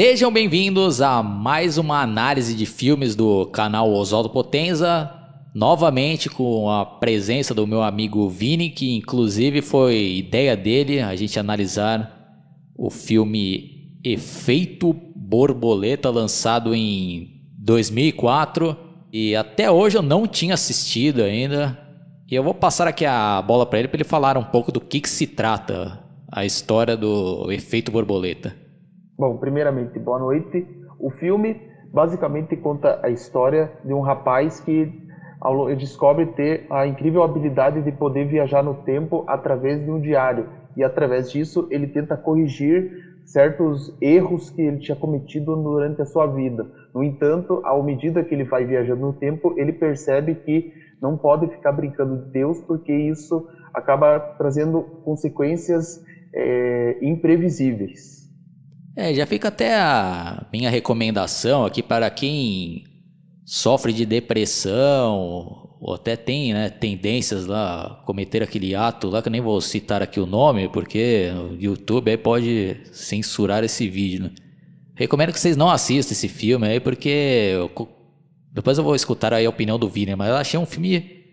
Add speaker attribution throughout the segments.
Speaker 1: Sejam bem-vindos a mais uma análise de filmes do canal Oswaldo Potenza, novamente com a presença do meu amigo Vini, que inclusive foi ideia dele a gente analisar o filme Efeito Borboleta, lançado em 2004, e até hoje eu não tinha assistido ainda. E eu vou passar aqui a bola para ele para ele falar um pouco do que, que se trata a história do Efeito Borboleta.
Speaker 2: Bom, primeiramente, boa noite. O filme basicamente conta a história de um rapaz que descobre ter a incrível habilidade de poder viajar no tempo através de um diário. E através disso ele tenta corrigir certos erros que ele tinha cometido durante a sua vida. No entanto, à medida que ele vai viajando no tempo, ele percebe que não pode ficar brincando de Deus, porque isso acaba trazendo consequências eh, imprevisíveis.
Speaker 1: É, já fica até a minha recomendação aqui para quem sofre de depressão ou até tem né, tendências lá cometer aquele ato lá que eu nem vou citar aqui o nome porque o YouTube aí pode censurar esse vídeo. Né? Recomendo que vocês não assistam esse filme aí porque eu depois eu vou escutar aí a opinião do Vini, mas eu achei um filme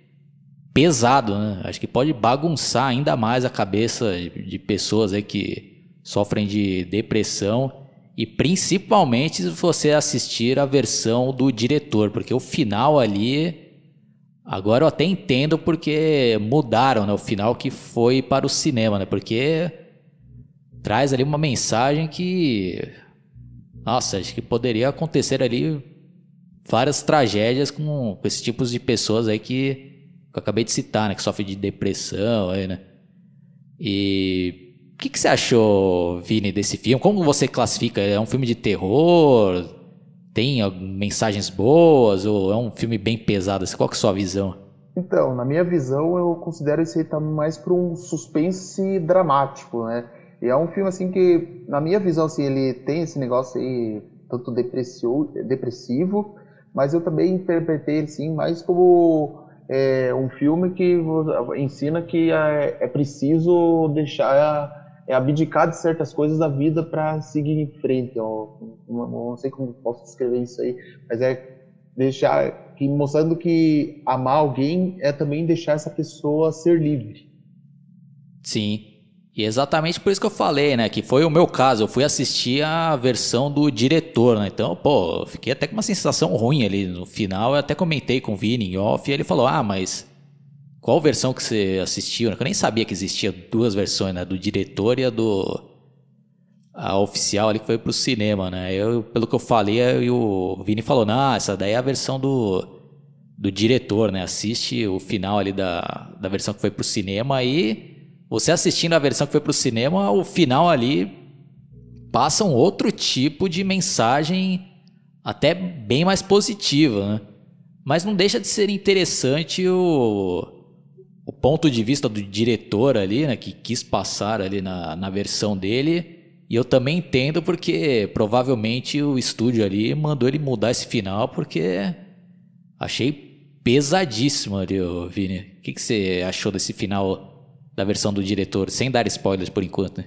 Speaker 1: pesado, né? Acho que pode bagunçar ainda mais a cabeça de, de pessoas aí que sofrem de depressão e principalmente se você assistir a versão do diretor, porque o final ali agora eu até entendo porque mudaram, né, o final que foi para o cinema, né? Porque traz ali uma mensagem que nossa, acho que poderia acontecer ali várias tragédias com, com esses tipos de pessoas aí que, que eu acabei de citar, né? Que sofrem de depressão aí, né? E você achou, Vini, desse filme? Como você classifica? É um filme de terror? Tem mensagens boas? Ou é um filme bem pesado? Qual que é a sua visão?
Speaker 2: Então, na minha visão, eu considero esse aí tá mais para um suspense dramático, né? E é um filme assim que, na minha visão, assim, ele tem esse negócio aí tanto depressivo, mas eu também interpretei assim mais como é, um filme que ensina que é, é preciso deixar é abdicar de certas coisas da vida para seguir em frente. ó. Não, sei como posso descrever isso aí, mas é deixar que mostrando que amar alguém é também deixar essa pessoa ser livre.
Speaker 1: Sim. E é exatamente por isso que eu falei, né? Que foi o meu caso. Eu fui assistir a versão do diretor, né? Então, pô, fiquei até com uma sensação ruim ali no final. Eu até comentei com o Vini em off e ele falou: Ah, mas qual versão que você assistiu? Eu nem sabia que existia duas versões, né? Do diretor e a do. A oficial ali que foi pro cinema, né? Eu, pelo que eu falei, aí o Vini falou: Não, essa daí é a versão do, do diretor, né? Assiste o final ali da, da versão que foi pro cinema e. Você assistindo a versão que foi pro cinema, o final ali passa um outro tipo de mensagem até bem mais positiva, né? Mas não deixa de ser interessante o, o ponto de vista do diretor ali, né? Que quis passar ali na, na versão dele. E eu também entendo porque provavelmente o estúdio ali mandou ele mudar esse final porque achei pesadíssimo ali, ô, Vini. O que, que você achou desse final da versão do diretor, sem dar spoilers por enquanto, né?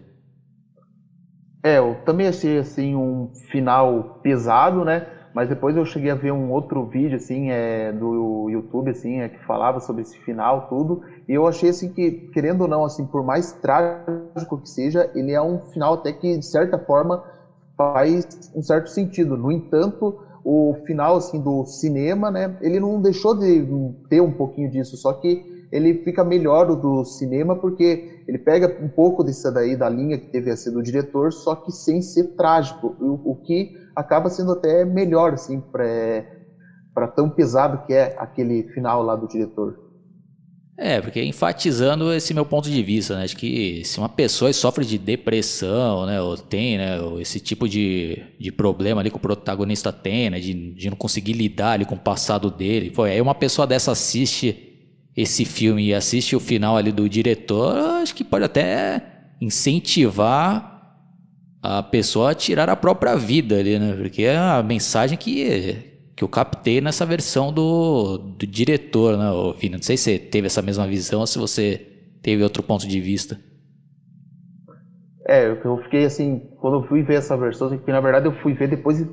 Speaker 2: É, eu também achei assim um final pesado, né? Mas depois eu cheguei a ver um outro vídeo assim é, do YouTube assim é, que falava sobre esse final tudo e eu achei assim que querendo ou não assim por mais trágico que seja ele é um final até que de certa forma faz um certo sentido. No entanto, o final assim do cinema, né? Ele não deixou de ter um pouquinho disso, só que ele fica melhor do cinema porque ele pega um pouco dessa daí da linha que teve a ser do diretor, só que sem ser trágico, o, o que acaba sendo até melhor assim para tão pesado que é aquele final lá do diretor.
Speaker 1: É, porque enfatizando esse meu ponto de vista, né? Acho que se uma pessoa sofre de depressão, né? Ou tem, né? esse tipo de, de problema ali que o protagonista tem, né? De, de não conseguir lidar ali com o passado dele. Pô, aí uma pessoa dessa assiste esse filme e assiste o final ali do diretor, acho que pode até incentivar a pessoa a tirar a própria vida ali, né? Porque é a mensagem que que eu captei nessa versão do, do diretor, né, Vini? Não sei se você teve essa mesma visão ou se você teve outro ponto de vista.
Speaker 2: É, eu fiquei assim, quando eu fui ver essa versão, que na verdade eu fui ver depois de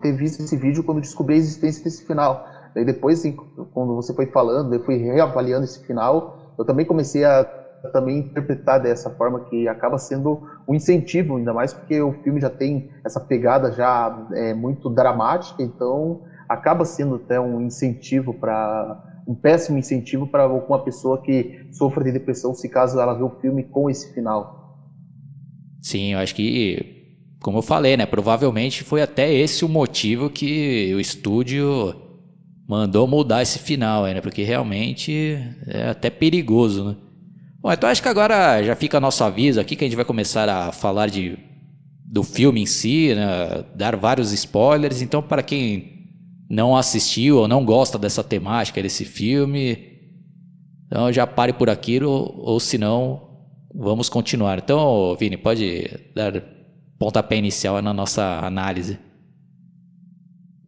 Speaker 2: ter visto esse vídeo quando descobri a existência desse final. Daí depois, assim, quando você foi falando, eu fui reavaliando esse final, eu também comecei a também interpretar dessa forma que acaba sendo um incentivo, ainda mais porque o filme já tem essa pegada já é, muito dramática, então acaba sendo até um incentivo para um péssimo incentivo para uma pessoa que sofra de depressão se caso ela vê o filme com esse final.
Speaker 1: Sim, eu acho que, como eu falei, né, provavelmente foi até esse o motivo que o estúdio mandou mudar esse final, né, porque realmente é até perigoso, né. Bom, então acho que agora já fica nosso aviso aqui que a gente vai começar a falar de do filme em si, né, dar vários spoilers. Então, para quem não assistiu ou não gosta dessa temática desse filme, então já pare por aqui ou, ou se não, vamos continuar. Então, Vini, pode dar pontapé inicial na nossa análise.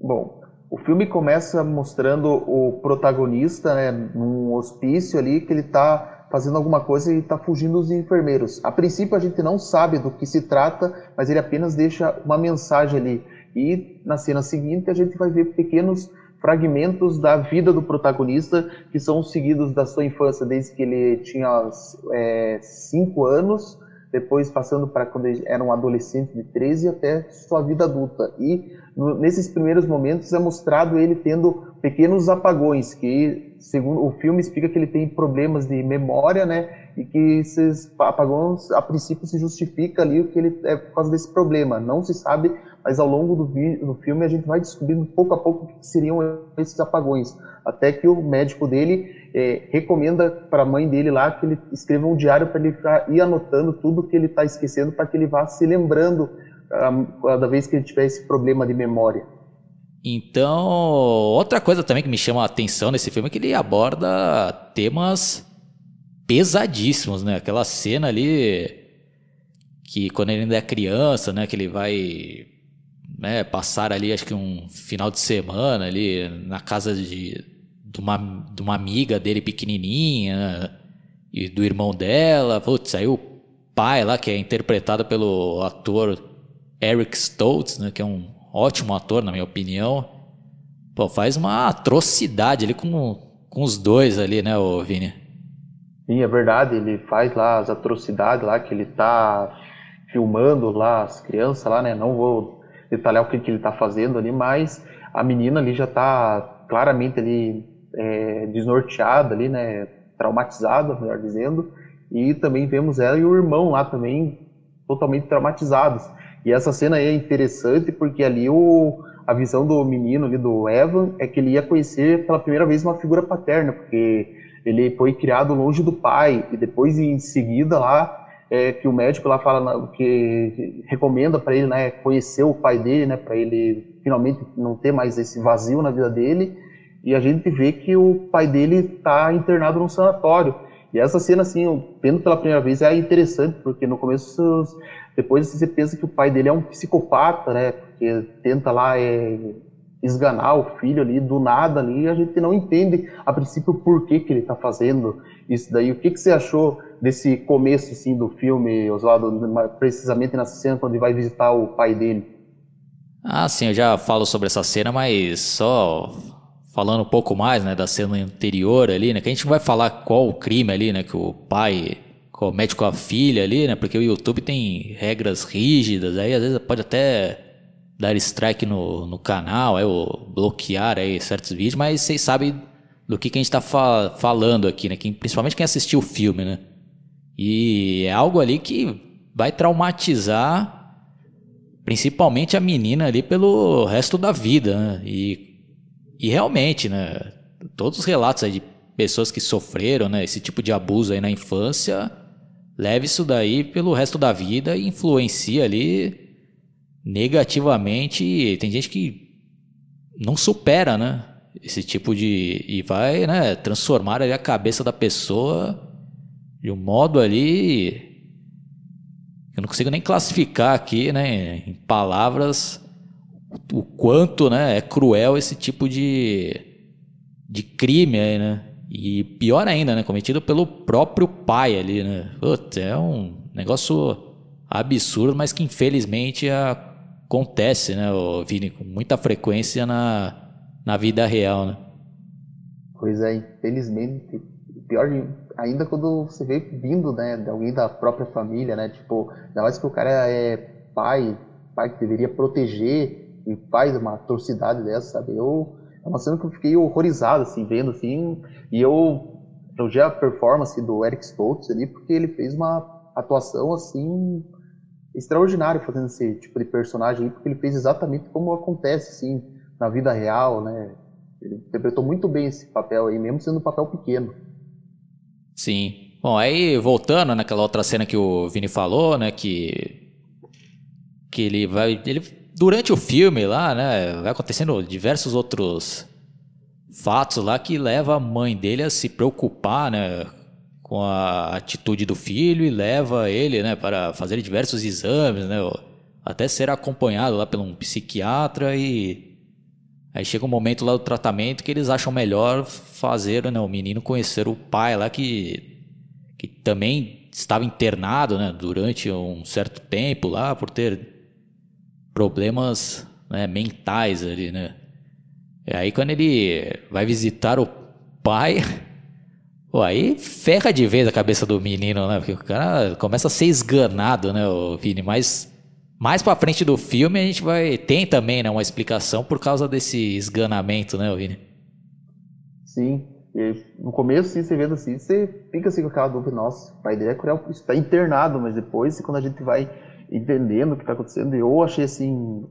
Speaker 2: Bom, o filme começa mostrando o protagonista né, num hospício ali que ele está fazendo alguma coisa e está fugindo dos enfermeiros. A princípio a gente não sabe do que se trata, mas ele apenas deixa uma mensagem ali e na cena seguinte a gente vai ver pequenos fragmentos da vida do protagonista que são seguidos da sua infância desde que ele tinha é, cinco anos, depois passando para quando ele era um adolescente de 13 até sua vida adulta. E nesses primeiros momentos é mostrado ele tendo pequenos apagões, que segundo o filme explica que ele tem problemas de memória, né? E que esses apagões a princípio se justifica ali o que ele é por causa desse problema. Não se sabe mas ao longo do, do filme a gente vai descobrindo pouco a pouco o que seriam esses apagões, até que o médico dele é, recomenda para a mãe dele lá que ele escreva um diário para ele ficar, ir anotando tudo que ele está esquecendo para que ele vá se lembrando cada vez que ele tiver esse problema de memória.
Speaker 1: Então, outra coisa também que me chama a atenção nesse filme é que ele aborda temas pesadíssimos, né? Aquela cena ali que quando ele ainda é criança, né, que ele vai né, passar ali acho que um final de semana ali na casa de, de, uma, de uma amiga dele pequenininha né, e do irmão dela. Putz, aí o pai lá, que é interpretado pelo ator Eric Stoltz, né, que é um ótimo ator, na minha opinião, pô, faz uma atrocidade ali com, com os dois ali, né, o Vini?
Speaker 2: Sim, é verdade, ele faz lá as atrocidades lá que ele tá filmando lá as crianças lá, né? Não vou detalhar o que, que ele está fazendo ali, mas a menina ali já está claramente ali é, desnorteada ali, né, traumatizada, melhor dizendo, e também vemos ela e o irmão lá também totalmente traumatizados. E essa cena é interessante porque ali o, a visão do menino ali, do Evan, é que ele ia conhecer pela primeira vez uma figura paterna, porque ele foi criado longe do pai, e depois em seguida lá é, que o médico lá fala que recomenda para ele né, conhecer o pai dele, né, para ele finalmente não ter mais esse vazio na vida dele. E a gente vê que o pai dele está internado num sanatório. E essa cena, assim, vendo pela primeira vez, é interessante, porque no começo, depois você pensa que o pai dele é um psicopata, né? Porque tenta lá é, esganar o filho ali do nada ali, a gente não entende a princípio por que, que ele está fazendo isso daí. O que, que você achou desse começo assim, do filme, Oswaldo, precisamente nessa cena quando ele vai visitar o pai dele?
Speaker 1: Ah, sim, eu já falo sobre essa cena, mas só falando um pouco mais, né, da cena anterior ali, né, que a gente não vai falar qual o crime ali, né, que o pai comete com a filha ali, né, porque o YouTube tem regras rígidas, aí às vezes pode até dar strike no, no canal, aí, ou bloquear aí certos vídeos, mas vocês sabem do que, que a gente está fa falando aqui, né? Quem, principalmente quem assistiu o filme, né? E é algo ali que vai traumatizar principalmente a menina ali pelo resto da vida, né? E, e realmente, né? Todos os relatos aí de pessoas que sofreram, né? Esse tipo de abuso aí na infância, leve isso daí pelo resto da vida e influencia ali negativamente. Tem gente que não supera, né? Esse tipo de. E vai né, transformar ali a cabeça da pessoa de um modo ali. Eu não consigo nem classificar aqui, né, em palavras, o quanto né, é cruel esse tipo de, de crime aí, né? E pior ainda, né? Cometido pelo próprio pai ali, né? Putz, é um negócio absurdo, mas que infelizmente acontece, né, Vini, com muita frequência na, na vida real, né?
Speaker 2: Pois é, infelizmente, pior ainda quando você vê vindo, né, de alguém da própria família, né, tipo, ainda mais que o cara é pai, pai que deveria proteger e faz uma atrocidade dessa, sabe? Eu, é uma cena que eu fiquei horrorizado, assim, vendo, assim, e eu, já a performance do Eric Stoltz ali, porque ele fez uma atuação, assim, extraordinário fazendo esse tipo de personagem, porque ele fez exatamente como acontece, assim, na vida real, né? Ele interpretou muito bem esse papel aí, mesmo sendo um papel pequeno.
Speaker 1: Sim. Bom, aí voltando naquela outra cena que o Vini falou, né, que que ele vai, ele durante o filme lá, né, vai acontecendo diversos outros fatos lá que leva a mãe dele a se preocupar, né, com a atitude do filho e leva ele né, para fazer diversos exames, né, até ser acompanhado lá por um psiquiatra e aí chega um momento lá do tratamento que eles acham melhor fazer né, o menino conhecer o pai lá que, que também estava internado né, durante um certo tempo lá por ter problemas né, mentais ali, né. E aí quando ele vai visitar o pai Pô, aí ferra de vez a cabeça do menino, né? Porque o cara começa a ser esganado, né, o Vini? Mas mais pra frente do filme a gente vai. Tem também, né, uma explicação por causa desse esganamento, né, Vini?
Speaker 2: Sim. No começo, sim, você vendo assim, você fica assim com aquela dúvida, nossa, o pai dele é cruel, está internado, mas depois, quando a gente vai entendendo o que está acontecendo, eu achei assim.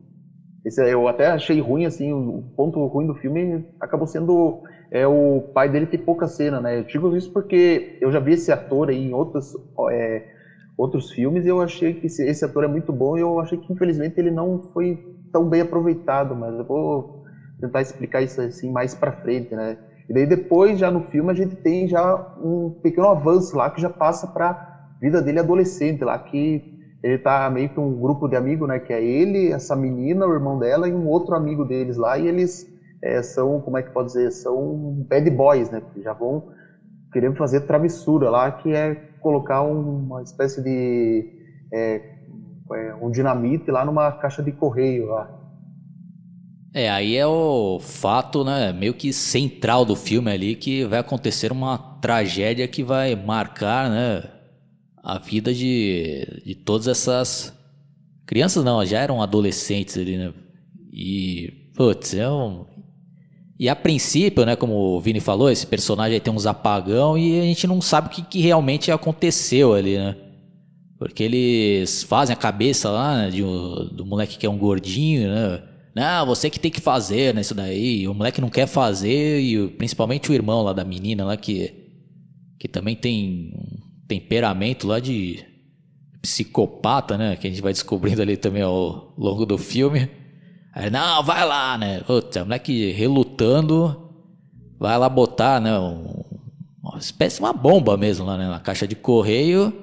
Speaker 2: Esse, eu até achei ruim, assim, o ponto ruim do filme acabou sendo é o pai dele tem pouca cena, né? Eu digo isso porque eu já vi esse ator aí em outros, é, outros filmes e eu achei que esse, esse, ator é muito bom e eu achei que infelizmente ele não foi tão bem aproveitado, mas eu vou tentar explicar isso assim mais para frente, né? E daí depois já no filme a gente tem já um pequeno avanço lá que já passa para vida dele adolescente lá que ele tá meio que um grupo de amigos, né, que é ele, essa menina, o irmão dela e um outro amigo deles lá e eles é, são, como é que pode dizer, são bad boys, né? Já vão querendo fazer travessura lá, que é colocar uma espécie de é, é, um dinamite lá numa caixa de correio lá.
Speaker 1: É, aí é o fato, né, meio que central do filme ali, que vai acontecer uma tragédia que vai marcar, né, a vida de, de todas essas crianças, não, já eram adolescentes ali, né, e, putz, é um, e a princípio, né, como o Vini falou, esse personagem tem uns apagão e a gente não sabe o que, que realmente aconteceu ali, né? Porque eles fazem a cabeça lá né, de, do moleque que é um gordinho, né? Não, você que tem que fazer, né, isso daí. O moleque não quer fazer e principalmente o irmão lá da menina lá que, que também tem temperamento lá de psicopata, né? Que a gente vai descobrindo ali também ao longo do filme. Aí, não, vai lá, né? Puta, moleque relutando, vai lá botar, né? Um, uma espécie de uma bomba mesmo lá né, na caixa de correio.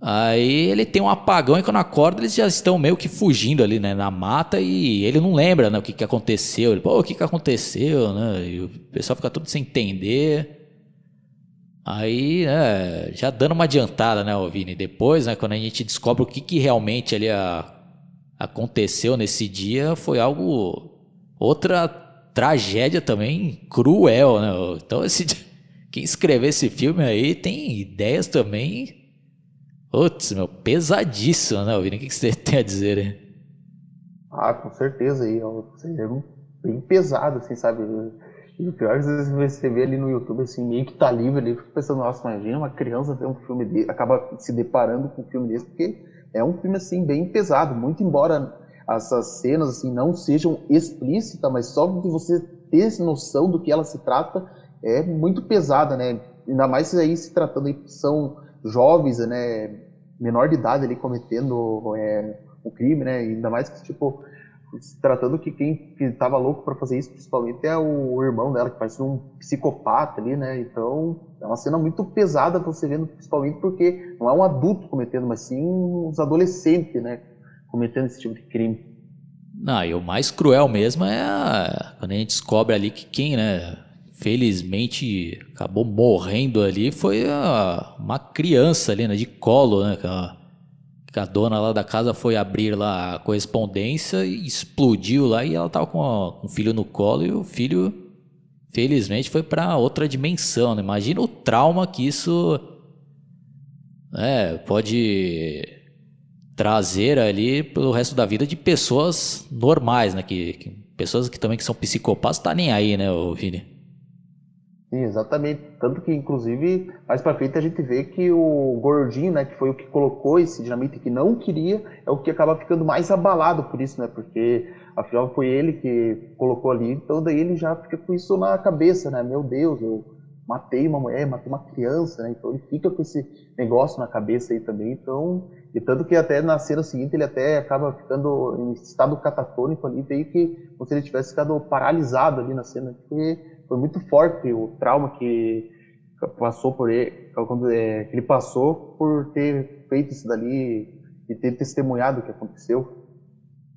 Speaker 1: Aí ele tem um apagão e quando acorda eles já estão meio que fugindo ali, né, na mata e ele não lembra, né, o que que aconteceu. Ele, pô, o que que aconteceu, né? E o pessoal fica tudo sem entender. Aí, né, já dando uma adiantada, né, Vini? Depois, né, quando a gente descobre o que que realmente ali a, aconteceu nesse dia, foi algo outra tragédia também cruel, né? Então esse quem escreveu esse filme aí tem ideias também Putz, meu, pesadíssimo, né, Vini? O que você tem a dizer aí?
Speaker 2: Ah, com certeza aí. É um bem pesado, assim, sabe? E o pior é às vezes você vê ali no YouTube, assim, meio que tá livre ali, fica pensando, nossa, imagina uma criança ver um filme desse, acaba se deparando com um filme desse, porque é um filme, assim, bem pesado, muito embora essas cenas, assim, não sejam explícitas, mas só de você ter noção do que ela se trata, é muito pesada, né? Ainda mais aí se tratando aí, são jovens, né, menor de idade ali cometendo é, o crime, né, ainda mais que, tipo, tratando que quem estava louco para fazer isso, principalmente, é o irmão dela, que parece um psicopata ali, né, então é uma cena muito pesada você vendo, principalmente porque não é um adulto cometendo, mas sim uns adolescentes, né, cometendo esse tipo de crime.
Speaker 1: Não, e o mais cruel mesmo é a... quando a gente descobre ali que quem, né, felizmente acabou morrendo ali foi a, uma criança ali, né, de colo, né, que a, dona lá da casa foi abrir lá a correspondência e explodiu lá e ela tava com, o filho no colo e o filho felizmente foi para outra dimensão, né? Imagina o trauma que isso né, pode trazer ali pelo resto da vida de pessoas normais, né? Que, que pessoas que também que são psicopatas tá nem aí, né, Vini?
Speaker 2: Sim, exatamente. Tanto que, inclusive, mais para frente a gente vê que o gordinho, né, que foi o que colocou esse dinamite que não queria, é o que acaba ficando mais abalado por isso, né? Porque afinal foi ele que colocou ali, então daí ele já fica com isso na cabeça, né? Meu Deus, eu matei uma mulher, matei uma criança, né? Então ele fica com esse negócio na cabeça aí também. Então, e tanto que até na cena seguinte ele até acaba ficando em estado catatônico ali, meio que como se ele tivesse ficado paralisado ali na cena, porque foi muito forte o trauma que passou por ele, quando é, ele passou por ter feito isso dali e ter testemunhado o que aconteceu.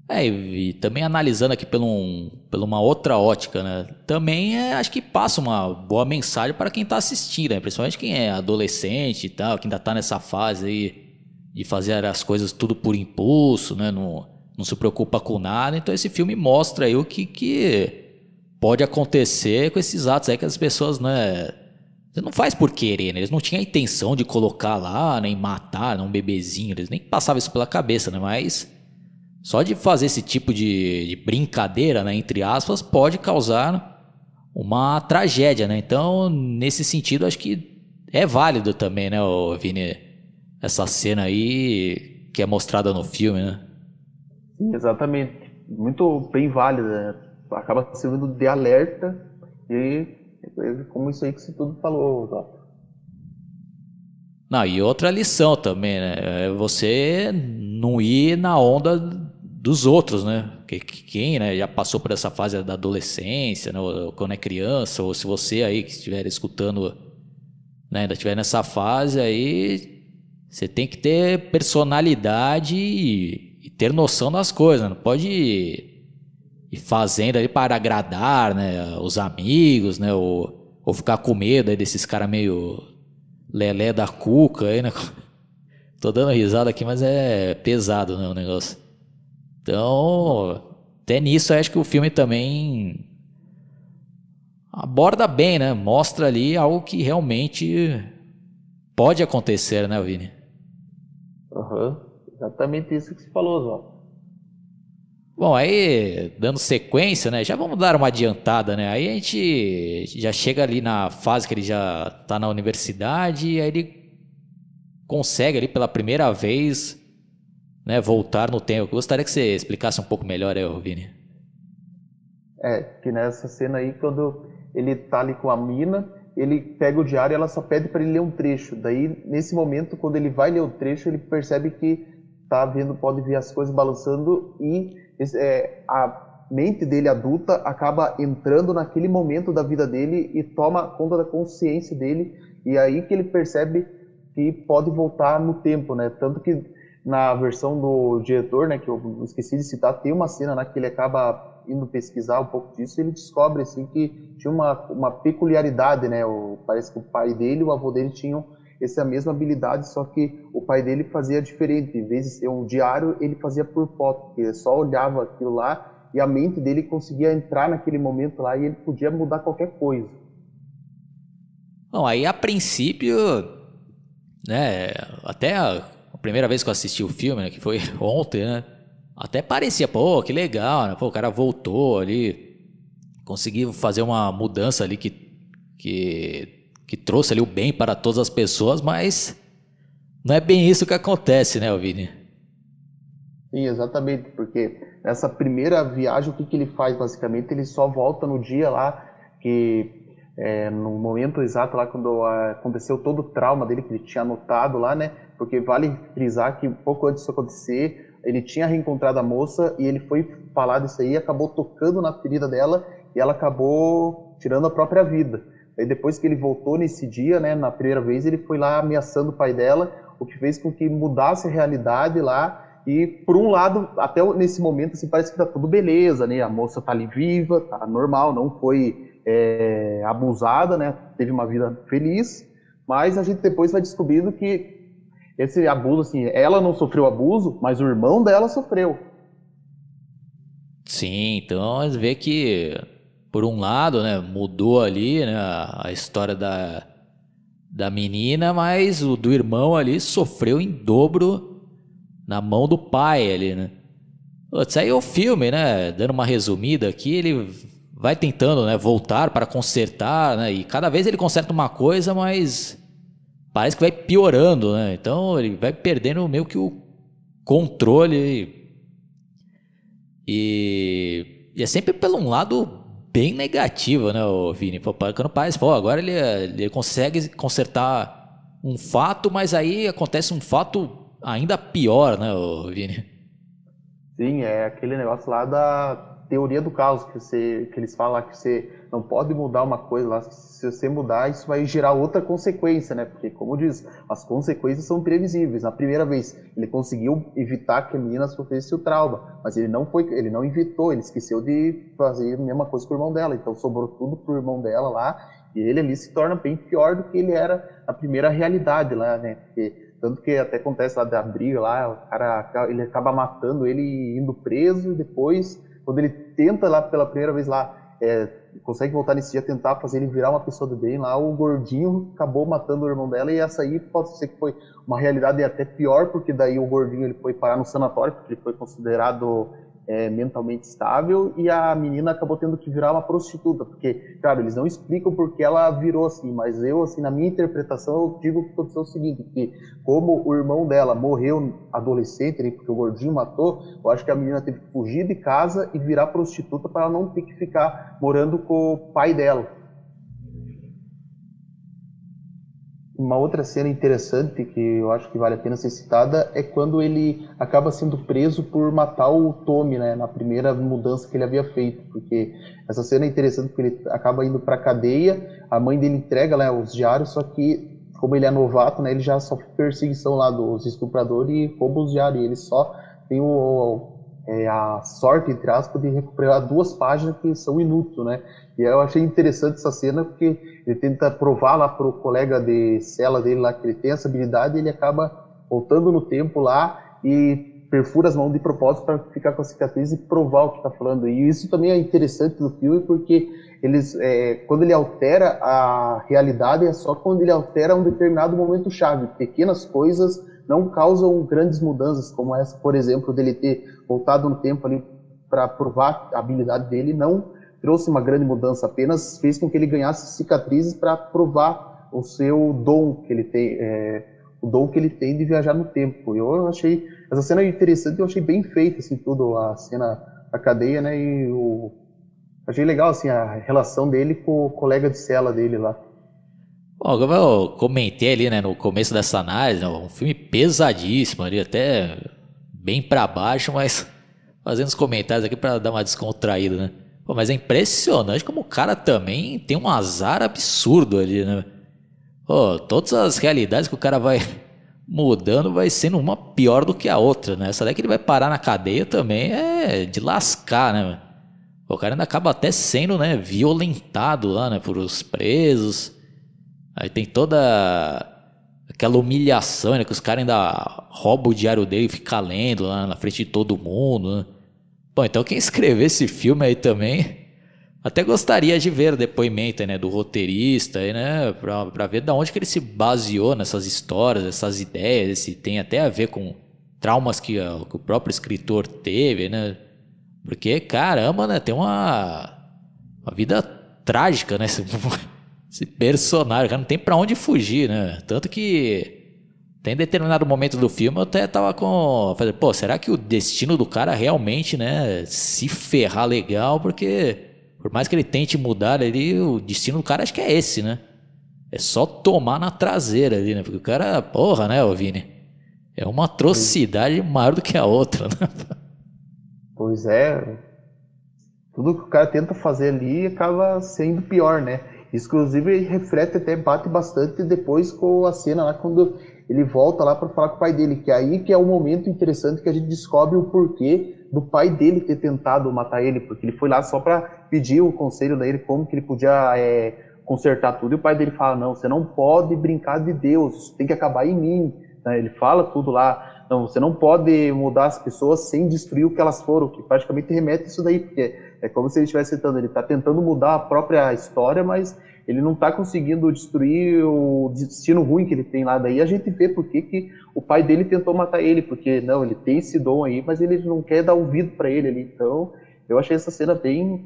Speaker 1: É, e também analisando aqui por, um, por uma outra ótica, né? Também é, acho que passa uma boa mensagem para quem está assistindo, né? principalmente quem é adolescente e tal, que ainda está nessa fase aí de fazer as coisas tudo por impulso, né? Não, não se preocupa com nada. Então esse filme mostra aí o que, que pode acontecer com esses atos aí que as pessoas, né? Você não faz por querer, né? Eles não tinham a intenção de colocar lá, nem matar um bebezinho, eles nem passavam isso pela cabeça, né? Mas só de fazer esse tipo de, de brincadeira, né, entre aspas, pode causar uma tragédia, né? Então, nesse sentido, acho que é válido também, né, Vini? Essa cena aí que é mostrada no filme, né?
Speaker 2: Exatamente. Muito bem válida. Né? acaba servindo de alerta e como isso aí que você tudo falou, Otto.
Speaker 1: Não, e outra lição também, né? É você não ir na onda dos outros, né? Que, quem né, já passou por essa fase da adolescência, né, quando é criança, ou se você aí que estiver escutando, né, ainda estiver nessa fase aí, você tem que ter personalidade e, e ter noção das coisas. Não pode e fazendo ali para agradar, né, os amigos, né, ou, ou ficar com medo aí desses caras meio lelé da cuca aí, né? Tô dando risada aqui, mas é pesado, né, o negócio. Então, até nisso acho que o filme também aborda bem, né? Mostra ali algo que realmente pode acontecer, né, Vini?
Speaker 2: Uhum. Exatamente isso que você falou, Zó.
Speaker 1: Bom, aí, dando sequência, né? Já vamos dar uma adiantada, né? Aí a gente já chega ali na fase que ele já tá na universidade e aí ele consegue ali pela primeira vez, né, voltar no tempo. Eu gostaria que você explicasse um pouco melhor aí, Vini.
Speaker 2: É, que nessa cena aí, quando ele tá ali com a mina, ele pega o diário e ela só pede para ele ler um trecho. Daí, nesse momento, quando ele vai ler o trecho, ele percebe que tá vendo, pode ver as coisas balançando e é, a mente dele adulta acaba entrando naquele momento da vida dele e toma conta da consciência dele e aí que ele percebe que pode voltar no tempo, né? Tanto que na versão do diretor, né, que eu esqueci de citar, tem uma cena né, que ele acaba indo pesquisar um pouco disso, e ele descobre assim que tinha uma, uma peculiaridade, né? O, parece que o pai dele e o avô dele tinham essa mesma habilidade, só que o pai dele fazia diferente. Em vez de ser um diário, ele fazia por foto, ele só olhava aquilo lá e a mente dele conseguia entrar naquele momento lá e ele podia mudar qualquer coisa.
Speaker 1: Bom, aí a princípio, né, até a primeira vez que eu assisti o filme, né, que foi ontem, né, até parecia, pô, que legal, né, pô, o cara voltou ali, conseguiu fazer uma mudança ali que, que, que trouxe ali o bem para todas as pessoas, mas não é bem isso que acontece, né, Vini?
Speaker 2: Sim, exatamente, porque nessa primeira viagem, o que, que ele faz basicamente? Ele só volta no dia lá que é, no momento exato lá quando aconteceu todo o trauma dele que ele tinha anotado lá, né? Porque vale frisar que pouco antes disso acontecer, ele tinha reencontrado a moça e ele foi falar disso aí, acabou tocando na ferida dela e ela acabou tirando a própria vida. Aí depois que ele voltou nesse dia, né, na primeira vez, ele foi lá ameaçando o pai dela, o que fez com que mudasse a realidade lá. E por um lado, até nesse momento, assim, parece que tá tudo beleza, né? A moça tá ali viva, tá normal, não foi é, abusada, né? Teve uma vida feliz, mas a gente depois vai descobrindo que esse abuso, assim, ela não sofreu abuso, mas o irmão dela sofreu.
Speaker 1: Sim, então vê que, por um lado, né, mudou ali né, a história da, da menina, mas o do irmão ali sofreu em dobro na mão do pai ali, né? É o filme, né? Dando uma resumida aqui, ele vai tentando né, voltar para consertar, né, e cada vez ele conserta uma coisa, mas parece que vai piorando, né? Então ele vai perdendo meio que o controle. E, e é sempre pelo um lado bem negativo, né, o Vini? Quando parece, pô, agora ele, ele consegue consertar um fato, mas aí acontece um fato ainda pior, né, o Vini?
Speaker 2: Sim, é aquele negócio lá da teoria do caos que, você, que eles falam que você não pode mudar uma coisa lá, se você mudar, isso vai gerar outra consequência, né? Porque, como diz, as consequências são previsíveis. Na primeira vez, ele conseguiu evitar que a menina sofresse o trauma, mas ele não foi, ele não evitou, ele esqueceu de fazer a mesma coisa com o irmão dela, então sobrou tudo pro irmão dela lá, e ele ali se torna bem pior do que ele era na primeira realidade lá, né? Porque, tanto que até acontece lá da briga lá, o cara ele acaba matando ele indo preso e depois quando ele tenta lá pela primeira vez lá, é, consegue voltar nesse dia, tentar fazer ele virar uma pessoa do bem, lá o gordinho acabou matando o irmão dela e essa aí pode ser que foi uma realidade até pior, porque daí o gordinho ele foi parar no sanatório, porque ele foi considerado é, mentalmente estável e a menina acabou tendo que virar uma prostituta, porque, claro, eles não explicam porque ela virou assim, mas eu, assim, na minha interpretação, eu digo que aconteceu o seguinte, que como o irmão dela morreu adolescente, né, porque o gordinho matou, eu acho que a menina teve que fugir de casa e virar prostituta para não ter que ficar morando com o pai dela. Uma outra cena interessante que eu acho que vale a pena ser citada é quando ele acaba sendo preso por matar o Tommy, né, na primeira mudança que ele havia feito, porque essa cena é interessante porque ele acaba indo para cadeia, a mãe dele entrega né, os diários, só que como ele é novato, né, ele já sofre perseguição lá dos estupradores e rouba os diários, ele só tem o, é, a sorte, entre aspas, de recuperar duas páginas que são inúteis, né? E eu achei interessante essa cena porque ele tenta provar lá pro colega de cela dele lá que ele tem essa habilidade ele acaba voltando no tempo lá e perfura as mãos de propósito para ficar com a cicatriz e provar o que está falando. E isso também é interessante do filme porque eles, é, quando ele altera a realidade é só quando ele altera um determinado momento chave. Pequenas coisas não causam grandes mudanças, como essa, por exemplo, dele ter voltado no tempo ali para provar a habilidade dele, não trouxe uma grande mudança, apenas fez com que ele ganhasse cicatrizes para provar o seu dom que ele tem, é, o dom que ele tem de viajar no tempo. Eu achei essa cena interessante, eu achei bem feita assim tudo a cena da cadeia, né? E o achei legal assim a relação dele com o colega de cela dele lá.
Speaker 1: Bom, como eu comentei ali, né, no começo dessa análise, né, um filme pesadíssimo ali, até bem para baixo, mas fazendo os comentários aqui para dar uma descontraída, né? Pô, mas é impressionante como o cara também tem um azar absurdo ali, né? Pô, todas as realidades que o cara vai mudando vai sendo uma pior do que a outra, né? Essa daí que ele vai parar na cadeia também é de lascar, né? O cara ainda acaba até sendo, né, violentado lá, né, por os presos. Aí tem toda aquela humilhação, né, que os caras ainda roubam o diário dele e ficam lendo lá na frente de todo mundo, né? Bom, então quem escreveu esse filme aí também, até gostaria de ver o depoimento né, do roteirista, né, para ver de onde que ele se baseou nessas histórias, essas ideias, se tem até a ver com traumas que, que o próprio escritor teve, né? Porque, caramba, né? Tem uma, uma vida trágica, né? Esse, esse personagem, cara, não tem para onde fugir, né? Tanto que tem determinado momento do filme eu até tava com. Falei, pô, será que o destino do cara realmente, né? Se ferrar legal? Porque, por mais que ele tente mudar ali, o destino do cara acho que é esse, né? É só tomar na traseira ali, né? Porque o cara, porra, né, Vini? É uma atrocidade maior do que a outra, né?
Speaker 2: Pois é. Tudo que o cara tenta fazer ali acaba sendo pior, né? Inclusive, reflete até, bate bastante depois com a cena lá, quando ele volta lá para falar com o pai dele, que é aí que é o momento interessante que a gente descobre o porquê do pai dele ter tentado matar ele, porque ele foi lá só para pedir o conselho dele como que ele podia é, consertar tudo, e o pai dele fala, não, você não pode brincar de Deus, tem que acabar em mim, né? ele fala tudo lá, não, você não pode mudar as pessoas sem destruir o que elas foram, que praticamente remete isso daí, porque é como se ele estivesse tentando, ele está tentando mudar a própria história, mas ele não está conseguindo destruir o destino ruim que ele tem lá. Daí a gente vê por que, que o pai dele tentou matar ele, porque não, ele tem esse dom aí, mas ele não quer dar ouvido para ele ali. Então, eu achei essa cena bem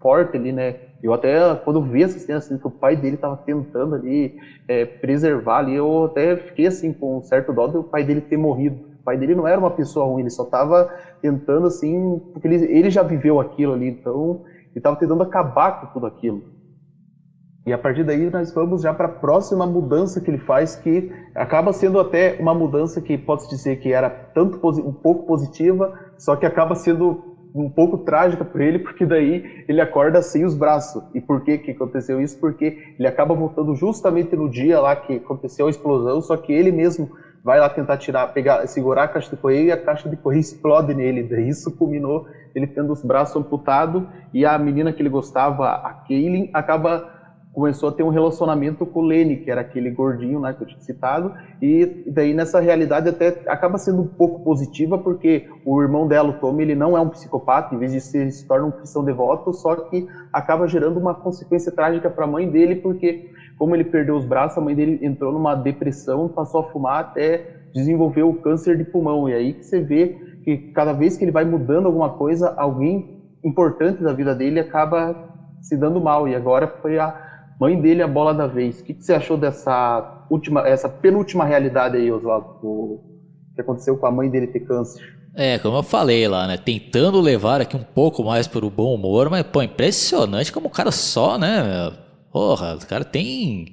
Speaker 2: forte ali, né? Eu até, quando vi essa cena, assim, que o pai dele estava tentando ali é, preservar ali, eu até fiquei assim, com um certo dó do pai dele ter morrido. O pai dele não era uma pessoa ruim, ele só estava tentando, assim, porque ele, ele já viveu aquilo ali, então ele estava tentando acabar com tudo aquilo. E a partir daí nós vamos já para a próxima mudança que ele faz, que acaba sendo até uma mudança que pode-se dizer que era tanto um pouco positiva, só que acaba sendo um pouco trágica para ele, porque daí ele acorda sem os braços. E por que que aconteceu isso? Porque ele acaba voltando justamente no dia lá que aconteceu a explosão, só que ele mesmo vai lá tentar tirar, pegar, segurar a caixa de correio e a caixa de correio explode nele. Daí isso culminou ele tendo os braços amputados e a menina que ele gostava, a Kaylin, acaba começou a ter um relacionamento com o Lenny, que era aquele gordinho né, que eu tinha citado, e daí nessa realidade até acaba sendo um pouco positiva, porque o irmão dela, o Tommy, ele não é um psicopata, em vez de ser, se torna um cristão devoto, só que acaba gerando uma consequência trágica para a mãe dele, porque como ele perdeu os braços, a mãe dele entrou numa depressão, passou a fumar até desenvolver o câncer de pulmão, e aí que você vê que cada vez que ele vai mudando alguma coisa, alguém importante da vida dele acaba se dando mal, e agora foi a Mãe dele, a bola da vez. O que, que você achou dessa última, essa penúltima realidade aí, Oswaldo? Que aconteceu com a mãe dele ter câncer?
Speaker 1: É, como eu falei lá, né? Tentando levar aqui um pouco mais para o bom humor, mas, pô, impressionante como o cara só, né? Porra, o cara tem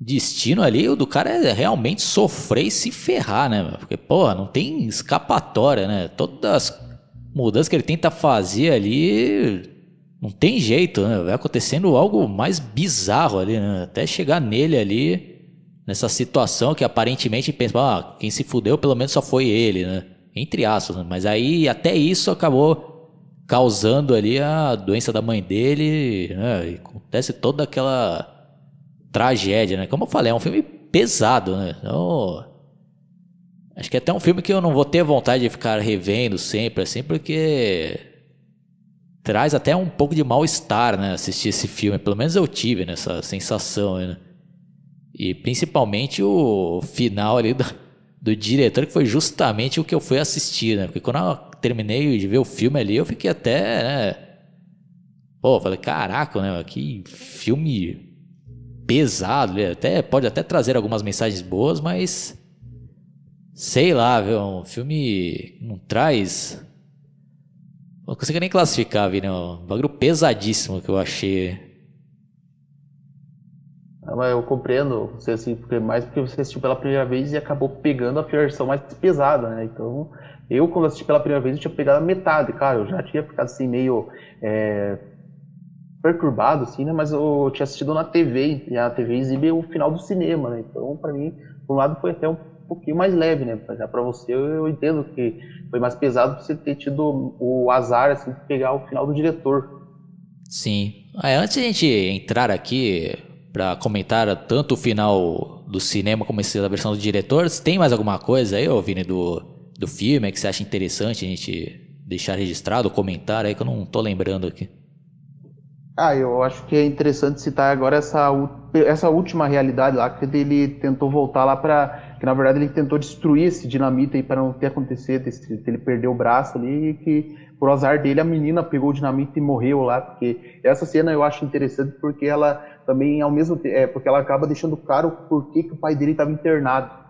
Speaker 1: destino ali, o do cara é realmente sofrer e se ferrar, né? Porque, porra, não tem escapatória, né? Todas as mudanças que ele tenta fazer ali não tem jeito, né? Vai acontecendo algo mais bizarro ali, né? Até chegar nele ali, nessa situação que aparentemente pensa, ah, quem se fudeu pelo menos só foi ele, né? Entre aspas, né? Mas aí até isso acabou causando ali a doença da mãe dele, né? E acontece toda aquela tragédia, né? Como eu falei, é um filme pesado, né? Então, acho que é até um filme que eu não vou ter vontade de ficar revendo sempre, assim, porque traz até um pouco de mal-estar, né? Assistir esse filme. Pelo menos eu tive nessa sensação, né? E principalmente o final ali do, do diretor, que foi justamente o que eu fui assistir, né? Porque quando eu terminei de ver o filme ali, eu fiquei até, né? Pô, falei, caraca, né? Que filme pesado, né? até pode até trazer algumas mensagens boas, mas sei lá, viu? Um filme não traz não consigo nem classificar, Vini. É um bagulho pesadíssimo que eu achei.
Speaker 2: mas eu compreendo você assim, porque mais porque você assistiu pela primeira vez e acabou pegando a versão mais pesada, né? Então, eu quando assisti pela primeira vez eu tinha pegado a metade, cara, eu já tinha ficado assim meio é, perturbado, assim, né? Mas eu tinha assistido na TV, e a TV exibe o final do cinema, né? Então, para mim, por um lado foi até um pouquinho mais leve, né? Já para você, eu entendo que foi mais pesado você ter tido o azar, assim, de pegar o final do diretor.
Speaker 1: Sim. É, antes de a gente entrar aqui para comentar tanto o final do cinema como da versão do diretor, tem mais alguma coisa aí, ô Vini, do, do filme que você acha interessante a gente deixar registrado, comentar aí, que eu não tô lembrando aqui?
Speaker 2: Ah, eu acho que é interessante citar agora essa, essa última realidade lá, que ele tentou voltar lá para. Que na verdade ele tentou destruir esse dinamite aí para não ter acontecido, esse, ele perdeu o braço ali e que, por azar dele, a menina pegou o dinamite e morreu lá. Porque essa cena eu acho interessante porque ela também, ao mesmo tempo, é, porque ela acaba deixando claro por que, que o pai dele estava internado.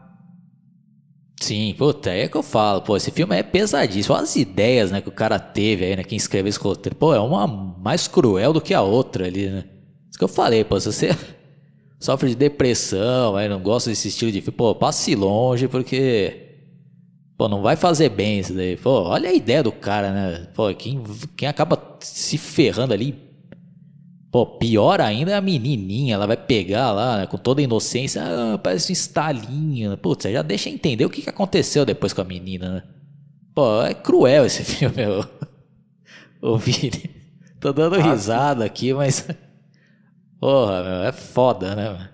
Speaker 1: Sim, puta, é que eu falo, pô, esse filme é pesadíssimo. As ideias, né, que o cara teve aí, né, quem escreveu esse roteiro, pô, é uma mais cruel do que a outra ali, né? Isso que eu falei, pô, se você sofre de depressão, aí não gosta desse estilo de filme, pô, passe longe porque, pô, não vai fazer bem isso daí. Pô, olha a ideia do cara, né? Pô, quem, quem acaba se ferrando ali Pô, pior ainda é a menininha, ela vai pegar lá, né, com toda a inocência, ah, parece um estalinho. Putz, já deixa entender o que, que aconteceu depois com a menina, né? Pô, é cruel esse filme, ô, ô Vini. Tô dando ah, risada aqui, mas. Porra, meu, é foda, né?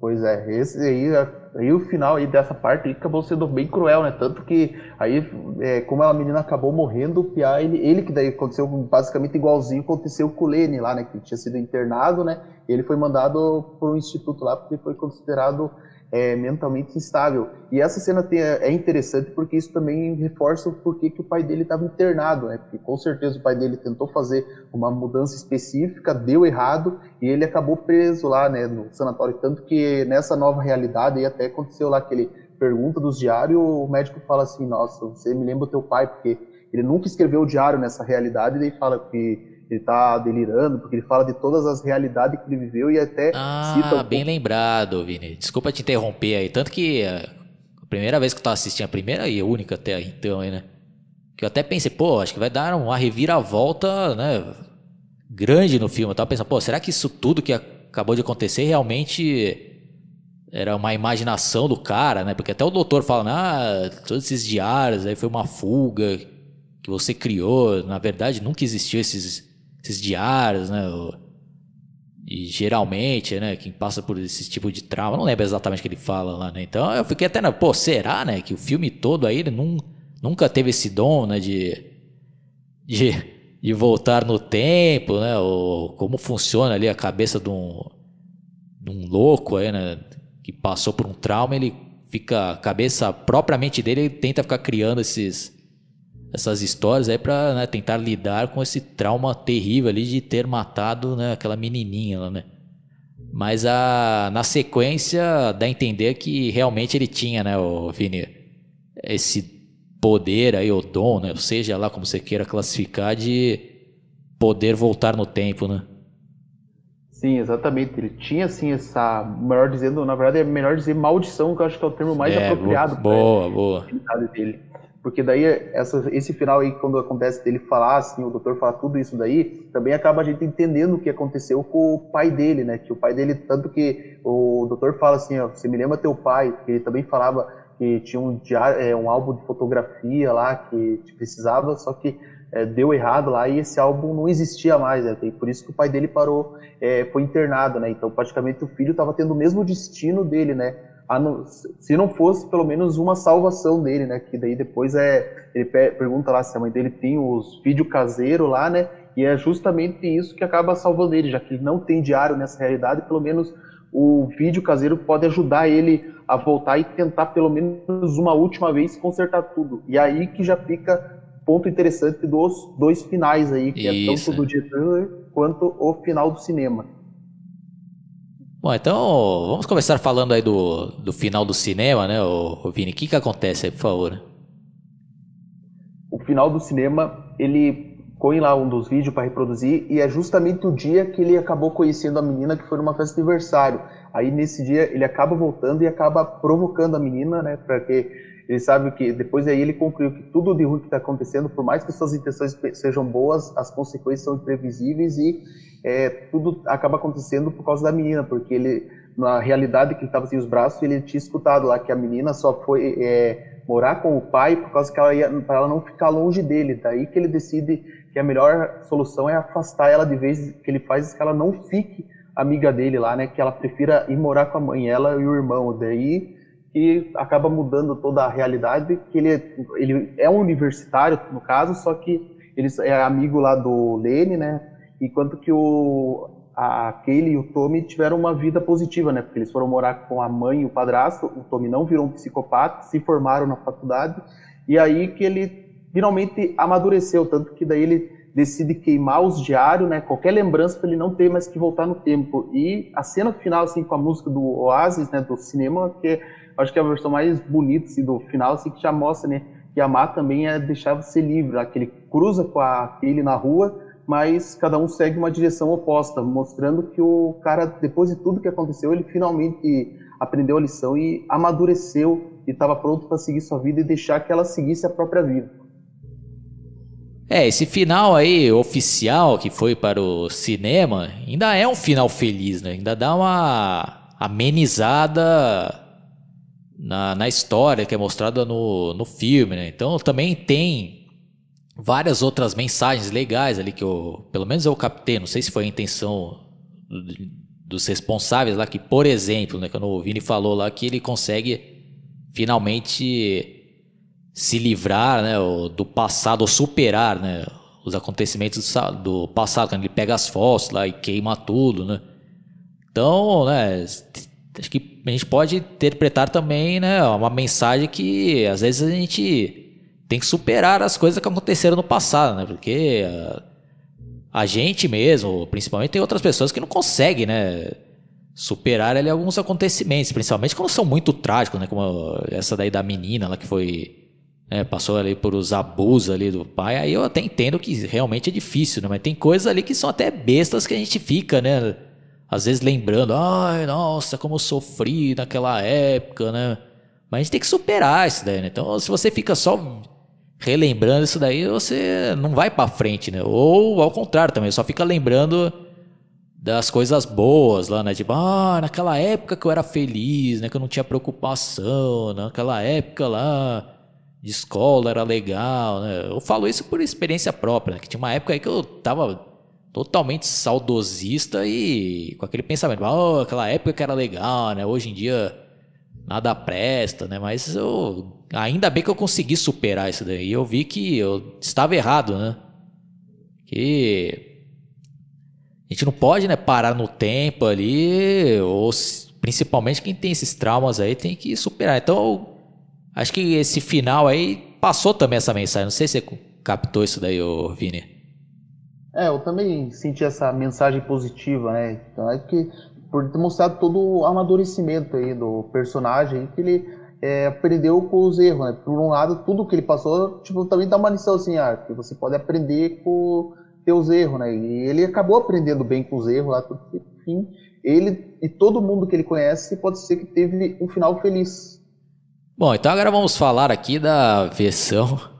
Speaker 2: Pois é, esse aí Aí o final aí dessa parte aí acabou sendo bem cruel, né? Tanto que aí, é, como a menina acabou morrendo, o Pia, ele, ele que daí aconteceu basicamente igualzinho aconteceu com o Lene lá, né? Que tinha sido internado, né? Ele foi mandado para um instituto lá porque foi considerado é, mentalmente instável. E essa cena tem, é interessante porque isso também reforça porquê que o pai dele estava internado, né? Porque com certeza o pai dele tentou fazer uma mudança específica, deu errado e ele acabou preso lá, né, no sanatório. Tanto que nessa nova realidade, aí até aconteceu lá que ele pergunta dos diários, o médico fala assim: Nossa, você me lembra o teu pai, porque ele nunca escreveu o diário nessa realidade, e daí fala que ele tá delirando, porque ele fala de todas as realidades que ele viveu e até
Speaker 1: ah, cita. bem lembrado, Vini. Desculpa te interromper aí. Tanto que a primeira vez que eu tava assistindo, a primeira e a única até então aí, né? Que eu até pensei, pô, acho que vai dar uma reviravolta, né? Grande no filme. Eu tava pensando, pô, será que isso tudo que acabou de acontecer realmente era uma imaginação do cara, né? Porque até o doutor fala, ah, todos esses diários aí foi uma fuga que você criou. Na verdade, nunca existiu esses esses diários, né? E geralmente, né, quem passa por esse tipo de trauma, não lembro exatamente o que ele fala lá, né? Então eu fiquei até, pô, será, né, que o filme todo aí ele nunca teve esse dom, né, de, de, de voltar no tempo, né? Ou como funciona ali a cabeça de um, de um louco aí, né, que passou por um trauma, ele fica, a cabeça propriamente dele, ele tenta ficar criando esses essas histórias aí para né, tentar lidar com esse trauma terrível ali de ter matado né, aquela menininha lá, né? Mas a, na sequência dá a entender que realmente ele tinha, né, o Vini, esse poder aí, o dom, né, ou seja lá como você queira classificar, de poder voltar no tempo, né?
Speaker 2: Sim, exatamente. Ele tinha assim essa, melhor dizendo, na verdade é melhor dizer maldição, que eu acho que é o termo mais é, apropriado.
Speaker 1: Boa, boa.
Speaker 2: Dele. Porque daí, essa, esse final aí, quando acontece dele falar, assim, o doutor falar tudo isso daí, também acaba a gente entendendo o que aconteceu com o pai dele, né? Que o pai dele, tanto que o doutor fala assim, ó, você me lembra teu pai, que ele também falava que tinha um, diário, é, um álbum de fotografia lá que precisava, só que é, deu errado lá e esse álbum não existia mais, né? E por isso que o pai dele parou, é, foi internado, né? Então praticamente o filho estava tendo o mesmo destino dele, né? Se não fosse pelo menos uma salvação dele, né? Que daí depois é ele pergunta lá se a mãe dele tem os vídeos caseiros lá, né? E é justamente isso que acaba salvando ele, já que ele não tem diário nessa realidade, pelo menos o vídeo caseiro pode ajudar ele a voltar e tentar pelo menos uma última vez consertar tudo. E aí que já fica ponto interessante dos dois finais aí, que Isso. é tanto do diretor quanto o final do cinema.
Speaker 1: Bom, então vamos começar falando aí do, do final do cinema, né, o, Vini? O que, que acontece aí, por favor?
Speaker 2: O final do cinema, ele põe lá um dos vídeos para reproduzir e é justamente o dia que ele acabou conhecendo a menina que foi numa festa de aniversário. Aí nesse dia ele acaba voltando e acaba provocando a menina, né, para que ele sabe que depois aí ele concluiu que tudo de ruim que está acontecendo, por mais que suas intenções sejam boas, as consequências são imprevisíveis e é, tudo acaba acontecendo por causa da menina, porque ele na realidade que ele estava sem os braços, ele tinha escutado lá que a menina só foi é, morar com o pai por causa que ela ia para ela não ficar longe dele. Daí que ele decide que a melhor solução é afastar ela de vez que ele faz que ela não fique amiga dele lá, né? Que ela prefira ir morar com a mãe, ela e o irmão. Daí que acaba mudando toda a realidade, que ele, ele é um universitário no caso, só que ele é amigo lá do Lene, né? Enquanto que o a e o Tommy tiveram uma vida positiva, né? Porque eles foram morar com a mãe e o padrasto. O Tommy não virou um psicopata, se formaram na faculdade e aí que ele finalmente amadureceu, tanto que daí ele decide queimar os diários, né? Qualquer lembrança para ele não ter mais que voltar no tempo. E a cena final, assim, com a música do Oasis, né? Do cinema, que acho que é a versão mais bonita assim, do final, assim, que já mostra, né? Que amar também é deixar você livre, né? que ele cruza com a Kaylee na rua mas cada um segue uma direção oposta, mostrando que o cara, depois de tudo que aconteceu, ele finalmente aprendeu a lição e amadureceu e estava pronto para seguir sua vida e deixar que ela seguisse a própria vida.
Speaker 1: É, esse final aí oficial que foi para o cinema ainda é um final feliz, né? Ainda dá uma amenizada na, na história que é mostrada no, no filme, né? Então também tem várias outras mensagens legais ali que eu, pelo menos eu captei, não sei se foi a intenção dos responsáveis lá, que, por exemplo, né, quando o Vini falou lá que ele consegue finalmente se livrar né, do passado, ou superar né, os acontecimentos do passado, quando ele pega as fotos lá e queima tudo, né? Então, né, acho que a gente pode interpretar também né, uma mensagem que às vezes a gente tem que superar as coisas que aconteceram no passado, né? Porque a, a gente mesmo, principalmente, tem outras pessoas que não conseguem, né? Superar ali alguns acontecimentos, principalmente quando são muito trágicos, né? Como essa daí da menina lá que foi. Né, passou ali por os abusos ali do pai, aí eu até entendo que realmente é difícil, né? Mas tem coisas ali que são até bestas que a gente fica, né? Às vezes lembrando, ai, nossa, como eu sofri naquela época, né? Mas a gente tem que superar isso daí, né? Então, se você fica só relembrando isso daí, você não vai para frente, né? Ou ao contrário também, só fica lembrando das coisas boas lá, né? Tipo, ah, naquela época que eu era feliz, né? Que eu não tinha preocupação, naquela época lá de escola era legal, né? Eu falo isso por experiência própria, né? Que tinha uma época aí que eu tava totalmente saudosista e com aquele pensamento, ah, aquela época que era legal, né? Hoje em dia nada presta, né? Mas eu ainda bem que eu consegui superar isso daí. Eu vi que eu estava errado, né? Que a gente não pode, né, parar no tempo ali, ou principalmente quem tem esses traumas aí tem que superar. Então, acho que esse final aí passou também essa mensagem. Não sei se você captou isso daí, Vini.
Speaker 2: É, eu também senti essa mensagem positiva, né? Então é que por ter mostrado todo o amadurecimento aí do personagem, que ele é, aprendeu com os erros, né? Por um lado, tudo que ele passou, tipo, também dá uma lição assim, ah, que você pode aprender com teus erros, né? E ele acabou aprendendo bem com os erros lá, porque, enfim, ele e todo mundo que ele conhece pode ser que teve um final feliz.
Speaker 1: Bom, então agora vamos falar aqui da versão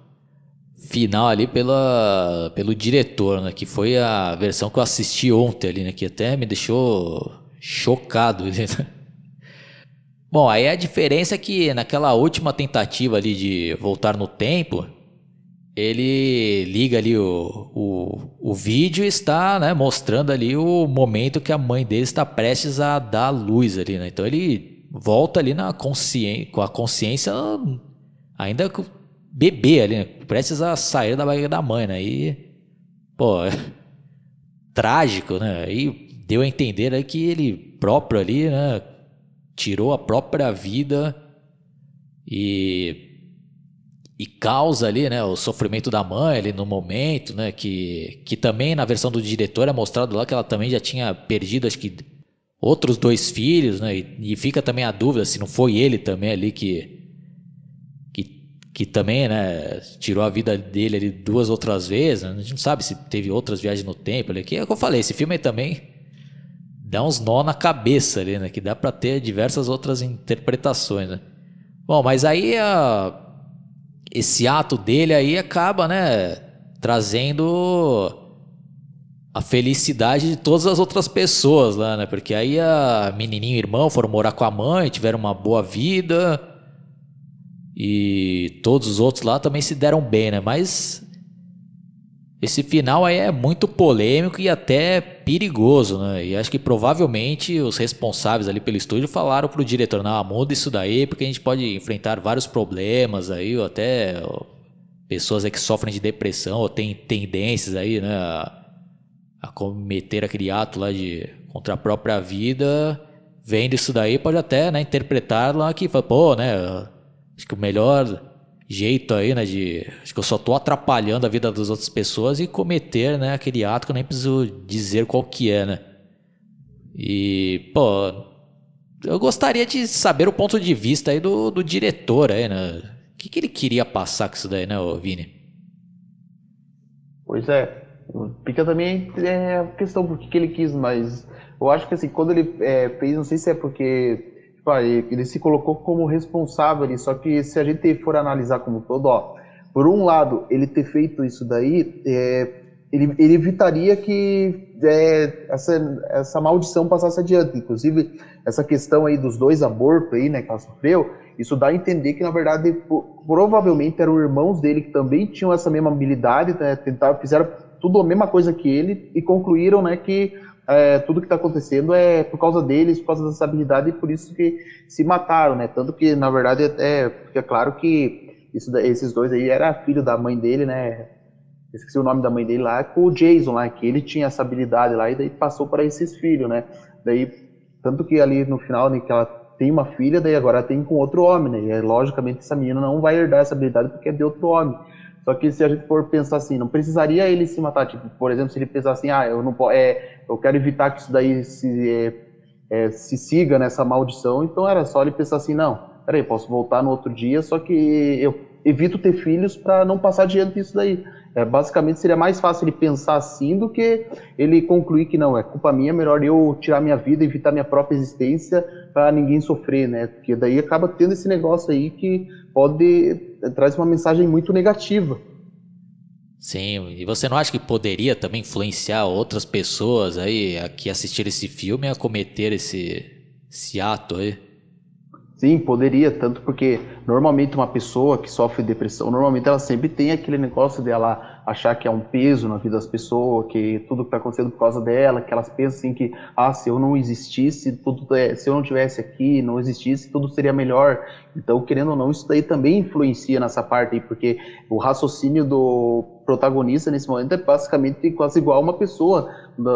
Speaker 1: final ali pela, pelo diretor, né? Que foi a versão que eu assisti ontem ali, né? Que até me deixou chocado. Bom, aí a diferença é que naquela última tentativa ali de voltar no tempo, ele liga ali o, o, o vídeo e está né, mostrando ali o momento que a mãe dele está prestes a dar luz ali, né? Então ele volta ali na consciência, com a consciência ainda bebê ali, né? prestes a sair da barriga da mãe, né? E, pô, trágico, né? E deu a entender aí que ele próprio ali, né, tirou a própria vida e e causa ali, né, o sofrimento da mãe ali no momento, né, que que também na versão do diretor é mostrado lá que ela também já tinha perdido acho que outros dois filhos, né, e, e fica também a dúvida se não foi ele também ali que que, também, né, tirou a vida dele ali duas outras vezes, né? a gente não sabe se teve outras viagens no tempo ali, que é o que eu falei, esse filme também dá uns nó na cabeça ali, né? Que dá para ter diversas outras interpretações, né? Bom, mas aí a, esse ato dele aí acaba, né, trazendo a felicidade de todas as outras pessoas lá, né? Porque aí a menininho e irmão foram morar com a mãe, tiveram uma boa vida. E todos os outros lá também se deram bem, né? Mas esse final aí é muito polêmico e até perigoso, né? E acho que provavelmente os responsáveis ali pelo estúdio falaram pro diretor, não, muda isso daí, porque a gente pode enfrentar vários problemas aí, ou até pessoas aí que sofrem de depressão, ou têm tendências aí, né, a, a cometer aquele ato lá de contra a própria vida. Vendo isso daí, pode até, né, interpretar lá que, pô, né, acho que o melhor jeito aí, né, de acho que eu só tô atrapalhando a vida das outras pessoas e cometer, né, aquele ato que eu nem preciso dizer qual que é, né? E, pô, eu gostaria de saber o ponto de vista aí do, do diretor aí, né? O que, que ele queria passar com isso daí, né, Vini?
Speaker 2: Pois é, fica também é a questão por que, que ele quis, mas eu acho que assim, quando ele é, fez, não sei se é porque ele se colocou como responsável ali, só que se a gente for analisar como todo, ó, por um lado, ele ter feito isso daí, é, ele, ele, evitaria que é, essa, essa maldição passasse adiante. Inclusive, essa questão aí dos dois abortos aí, né, que ela sofreu, isso dá a entender que, na verdade, provavelmente eram irmãos dele que também tinham essa mesma habilidade, né, tentaram, fizeram tudo a mesma coisa que ele e concluíram, né, que é, tudo que está acontecendo é por causa deles, por causa dessa habilidade, e por isso que se mataram, né? Tanto que, na verdade, é, fica claro que isso, esses dois aí era filho da mãe dele, né? Esqueci o nome da mãe dele lá, com o Jason lá, que ele tinha essa habilidade lá, e daí passou para esses filhos, né? Daí, tanto que ali no final, né, que ela tem uma filha, daí agora tem com outro homem, né? E é, logicamente essa menina não vai herdar essa habilidade porque é de outro homem. Só que se a gente for pensar assim, não precisaria ele se matar, tipo, por exemplo, se ele pensar assim, ah, eu não é, eu quero evitar que isso daí se, é, é, se siga nessa maldição, então era só ele pensar assim, não, peraí, posso voltar no outro dia, só que eu evito ter filhos para não passar diante disso daí. É, basicamente seria mais fácil ele pensar assim do que ele concluir que não, é culpa minha, é melhor eu tirar minha vida, evitar minha própria existência para ninguém sofrer, né? Porque daí acaba tendo esse negócio aí que pode traz uma mensagem muito negativa.
Speaker 1: Sim, e você não acha que poderia também influenciar outras pessoas aí a que assistiram esse filme a cometer esse, esse ato aí?
Speaker 2: Sim, poderia, tanto porque normalmente uma pessoa que sofre depressão, normalmente ela sempre tem aquele negócio dela achar que é um peso na vida das pessoas, que tudo está acontecendo por causa dela, que elas pensam assim que, ah, se eu não existisse, tudo, é, se eu não tivesse aqui, não existisse, tudo seria melhor. Então, querendo ou não, isso daí também influencia nessa parte aí, porque o raciocínio do protagonista nesse momento é basicamente quase igual a uma pessoa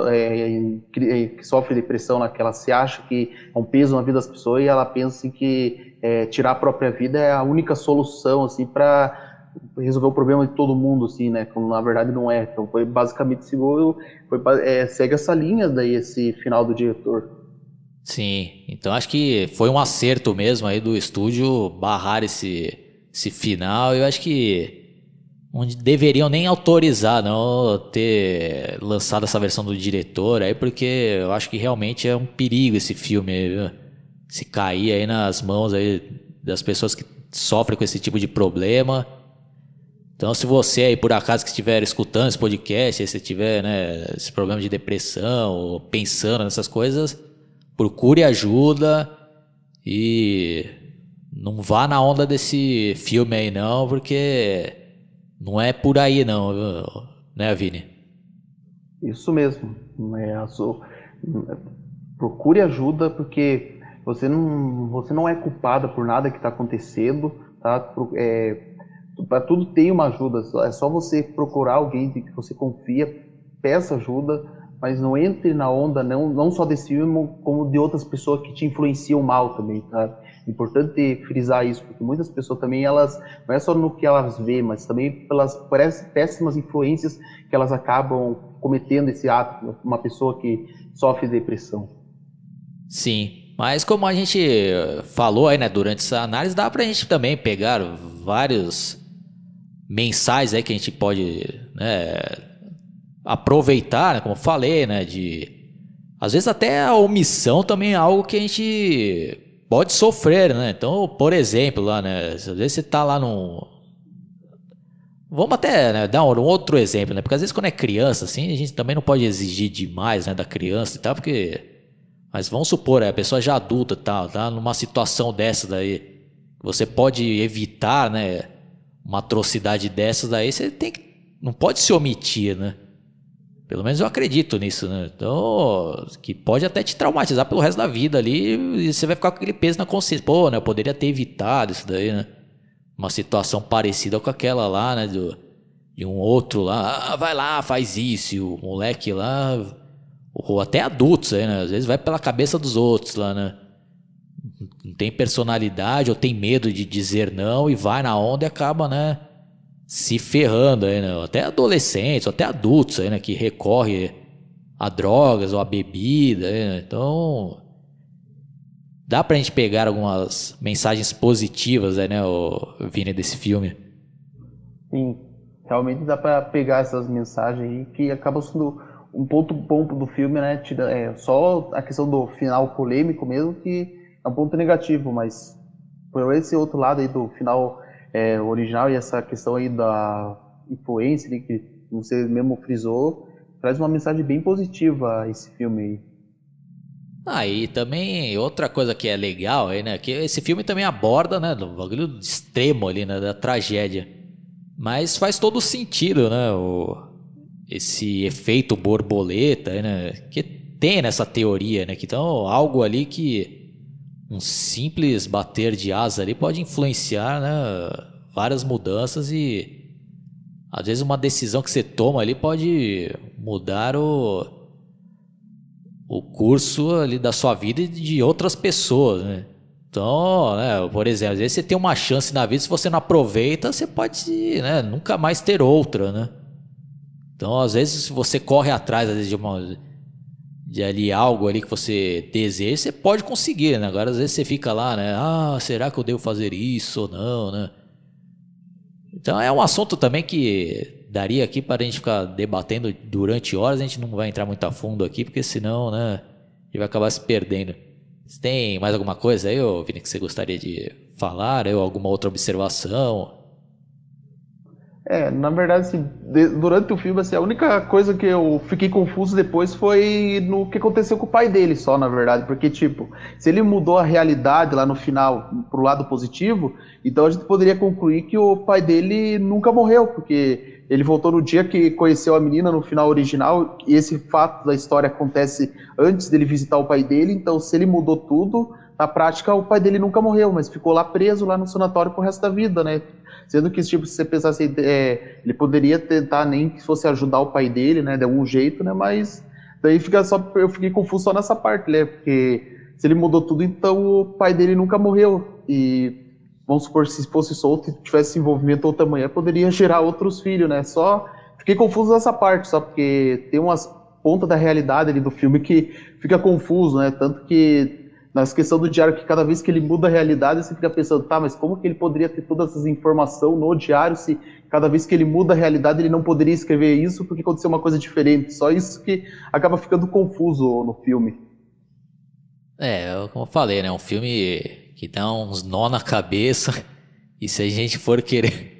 Speaker 2: é, é, que sofre depressão, né, que ela se acha que é um peso na vida das pessoas e ela pensa assim, que é, tirar a própria vida é a única solução assim para resolver o problema de todo mundo, assim, né? Como na verdade não é. Então foi basicamente seguiu, foi, é, segue essa linha daí esse final do diretor.
Speaker 1: Sim, então acho que foi um acerto mesmo aí do estúdio barrar esse, esse final. Eu acho que onde deveriam nem autorizar não ter lançado essa versão do diretor aí, porque eu acho que realmente é um perigo esse filme viu? se cair aí nas mãos aí das pessoas que sofrem com esse tipo de problema. Então, se você aí, por acaso, que estiver escutando esse podcast, se tiver né, esse problema de depressão, ou pensando nessas coisas, procure ajuda e não vá na onda desse filme aí não, porque não é por aí não, né, Vini?
Speaker 2: Isso mesmo. É, procure ajuda, porque você não, você não é culpada por nada que está acontecendo, tá? É, para tudo tem uma ajuda. É só você procurar alguém que você confia, peça ajuda, mas não entre na onda não, não só desse filme, como de outras pessoas que te influenciam mal também, tá? Importante frisar isso, porque muitas pessoas também, elas, não é só no que elas vê, mas também pelas péssimas influências que elas acabam cometendo esse ato, uma pessoa que sofre depressão.
Speaker 1: Sim, mas como a gente falou aí, né, durante essa análise, dá pra gente também pegar vários mensais aí que a gente pode né, aproveitar, né, como falei, né, de às vezes até a omissão também é algo que a gente pode sofrer, né? Então, por exemplo, lá, né? Às vezes você tá lá num. Vamos até né, dar um outro exemplo, né? Porque às vezes quando é criança, assim, a gente também não pode exigir demais, né, da criança e tal, porque. Mas vamos supor, é, a pessoa já adulta tal, tá numa situação dessa daí. Você pode evitar, né? Uma atrocidade dessas daí, você tem que. Não pode se omitir, né? Pelo menos eu acredito nisso, né? Então, que pode até te traumatizar pelo resto da vida ali e você vai ficar com aquele peso na consciência. Pô, né? Eu poderia ter evitado isso daí, né? Uma situação parecida com aquela lá, né? Do, de um outro lá, ah, vai lá, faz isso. E o moleque lá, ou até adultos aí, né? Às vezes vai pela cabeça dos outros lá, né? Não tem personalidade ou tem medo de dizer não e vai na onda e acaba, né? Se ferrando aí, né? Até adolescentes, até adultos aí, né? Que recorre a drogas ou a bebida, né? Então, dá pra gente pegar algumas mensagens positivas, aí, né, o Vini, desse filme.
Speaker 2: Sim, realmente dá pra pegar essas mensagens aí que acabam sendo um ponto bom do filme, né? É, só a questão do final polêmico mesmo que é um ponto negativo, mas por esse outro lado aí do final é, original e essa questão aí da influência que você mesmo frisou, traz uma mensagem bem positiva esse filme aí.
Speaker 1: Ah, e também outra coisa que é legal aí, né? Que esse filme também aborda, né? Do bagulho extremo ali, né? Da tragédia. Mas faz todo sentido, né? O, esse efeito borboleta, né? Que tem nessa teoria, né? Que então algo ali que um simples bater de asa ali pode influenciar né, várias mudanças e às vezes uma decisão que você toma ali pode mudar o, o curso ali da sua vida e de outras pessoas, né? Então, né, por exemplo, às vezes você tem uma chance na vida, se você não aproveita, você pode né, nunca mais ter outra, né? Então, às vezes, se você corre atrás às vezes, de uma de ali algo ali que você deseja, você pode conseguir, né? Agora às vezes você fica lá, né? Ah, será que eu devo fazer isso ou não, né? Então é um assunto também que daria aqui para a gente ficar debatendo durante horas, a gente não vai entrar muito a fundo aqui, porque senão, né, a gente vai acabar se perdendo. Você tem mais alguma coisa aí, Vini, que você gostaria de falar, ou alguma outra observação?
Speaker 2: É, na verdade, assim, durante o filme, assim, a única coisa que eu fiquei confuso depois foi no que aconteceu com o pai dele só, na verdade. Porque, tipo, se ele mudou a realidade lá no final pro lado positivo, então a gente poderia concluir que o pai dele nunca morreu, porque ele voltou no dia que conheceu a menina no final original, e esse fato da história acontece antes dele visitar o pai dele, então se ele mudou tudo, na prática o pai dele nunca morreu, mas ficou lá preso lá no sanatório pro resto da vida, né? Sendo que, tipo, se você pensar assim, é, ele poderia tentar nem que fosse ajudar o pai dele, né, de algum jeito, né, mas daí fica só, eu fiquei confuso só nessa parte, né, porque se ele mudou tudo, então o pai dele nunca morreu, e vamos supor, se fosse solto e tivesse envolvimento outra manhã, poderia gerar outros filhos, né, só fiquei confuso nessa parte, só porque tem umas pontas da realidade ali do filme que fica confuso, né, tanto que na questão do diário, que cada vez que ele muda a realidade, você fica pensando, tá, mas como que ele poderia ter todas essas informações no diário se cada vez que ele muda a realidade ele não poderia escrever isso porque aconteceu uma coisa diferente? Só isso que acaba ficando confuso no filme.
Speaker 1: É, como eu falei, né? Um filme que dá uns nó na cabeça. E se a gente for querer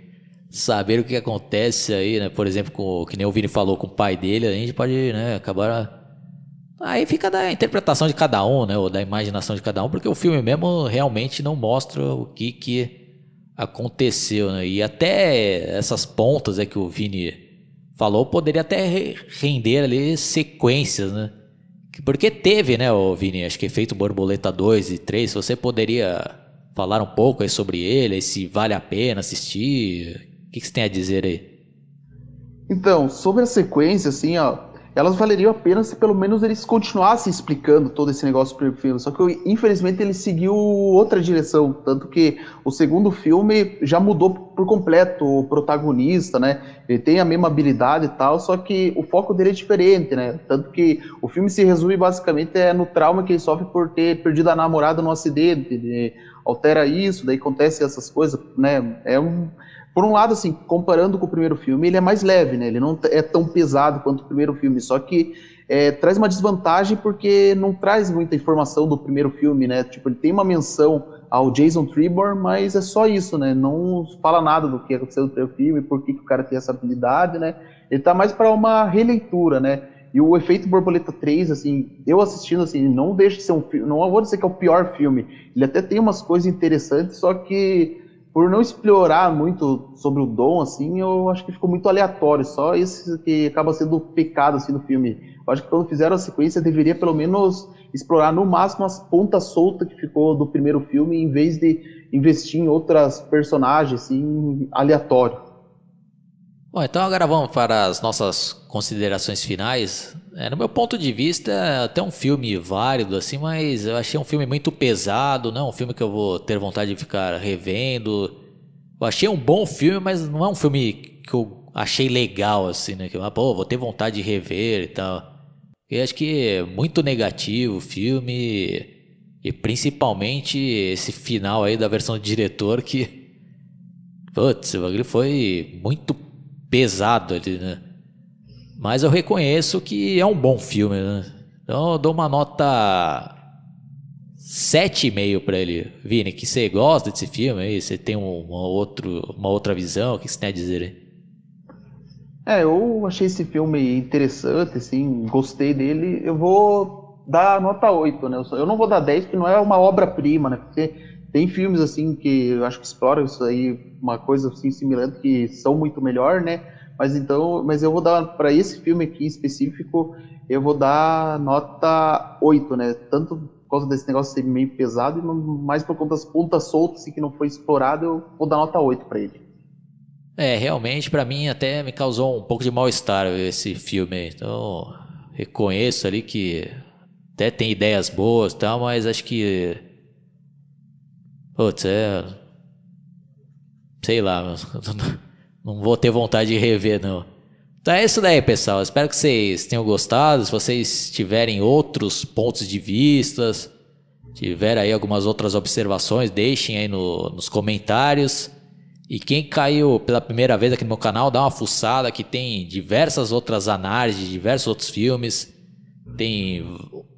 Speaker 1: saber o que acontece aí, né? Por exemplo, com, que nem o Vini falou com o pai dele, a gente pode né, acabar Aí fica da interpretação de cada um, né? Ou da imaginação de cada um, porque o filme mesmo realmente não mostra o que, que aconteceu, né? E até essas pontas é que o Vini falou, poderia até render ali sequências, né? Porque teve, né, o Vini, acho que efeito Borboleta 2 e 3, se você poderia falar um pouco aí sobre ele, se vale a pena assistir, o que, que você tem a dizer aí?
Speaker 2: Então, sobre a sequência, assim, ó, elas valeriam a pena se pelo menos eles continuassem explicando todo esse negócio pro filme. Só que infelizmente ele seguiu outra direção, tanto que o segundo filme já mudou por completo o protagonista, né? Ele tem a mesma habilidade e tal, só que o foco dele é diferente, né? Tanto que o filme se resume basicamente é no trauma que ele sofre por ter perdido a namorada no acidente, altera isso, daí acontece essas coisas, né? É um por um lado, assim, comparando com o primeiro filme, ele é mais leve, né? Ele não é tão pesado quanto o primeiro filme, só que é, traz uma desvantagem porque não traz muita informação do primeiro filme, né? Tipo, ele tem uma menção ao Jason Tribor, mas é só isso, né? Não fala nada do que aconteceu no primeiro filme, por que, que o cara tem essa habilidade, né? Ele tá mais para uma releitura, né? E o Efeito Borboleta 3, assim, eu assistindo, assim, não deixa de ser um filme, não vou dizer que é o pior filme, ele até tem umas coisas interessantes, só que por não explorar muito sobre o Dom, assim, eu acho que ficou muito aleatório, só esse que acaba sendo o pecado, assim, do filme. Eu acho que quando fizeram a sequência, deveria pelo menos explorar no máximo as pontas soltas que ficou do primeiro filme, em vez de investir em outras personagens, assim, aleatório.
Speaker 1: Bom, então agora vamos para as nossas considerações finais. É, no meu ponto de vista, é até um filme válido, assim, mas eu achei um filme muito pesado, não é um filme que eu vou ter vontade de ficar revendo. Eu achei um bom filme, mas não é um filme que eu achei legal, assim, né? Que eu, pô, vou ter vontade de rever e tal. Eu acho que é muito negativo o filme, e principalmente esse final aí da versão do diretor que. Putz, o bagulho foi muito pesado ali, né? Mas eu reconheço que é um bom filme, né? Então eu dou uma nota 7,5 para ele. Vini, que você gosta desse filme aí? Você tem um, uma, outro, uma outra visão? O que você tem a dizer?
Speaker 2: É, eu achei esse filme interessante, assim, gostei dele. Eu vou dar nota 8, né? Eu não vou dar 10 porque não é uma obra-prima, né? Porque tem filmes, assim, que eu acho que exploram isso aí uma coisa assim similar que são muito melhor, né? Mas então, mas eu vou dar para esse filme aqui específico, eu vou dar nota 8, né? Tanto por causa desse negócio ser meio pesado e mais por conta das pontas soltas assim, que não foi explorado, eu vou dar nota 8 para ele.
Speaker 1: É, realmente para mim até me causou um pouco de mal-estar esse filme. Então, reconheço ali que até tem ideias boas e tal, mas acho que Putz, é sei lá, não vou ter vontade de rever, não. Então é isso daí, pessoal. Espero que vocês tenham gostado. Se vocês tiverem outros pontos de vistas, tiver aí algumas outras observações, deixem aí no, nos comentários. E quem caiu pela primeira vez aqui no meu canal, dá uma fuçada que tem diversas outras análises, diversos outros filmes, tem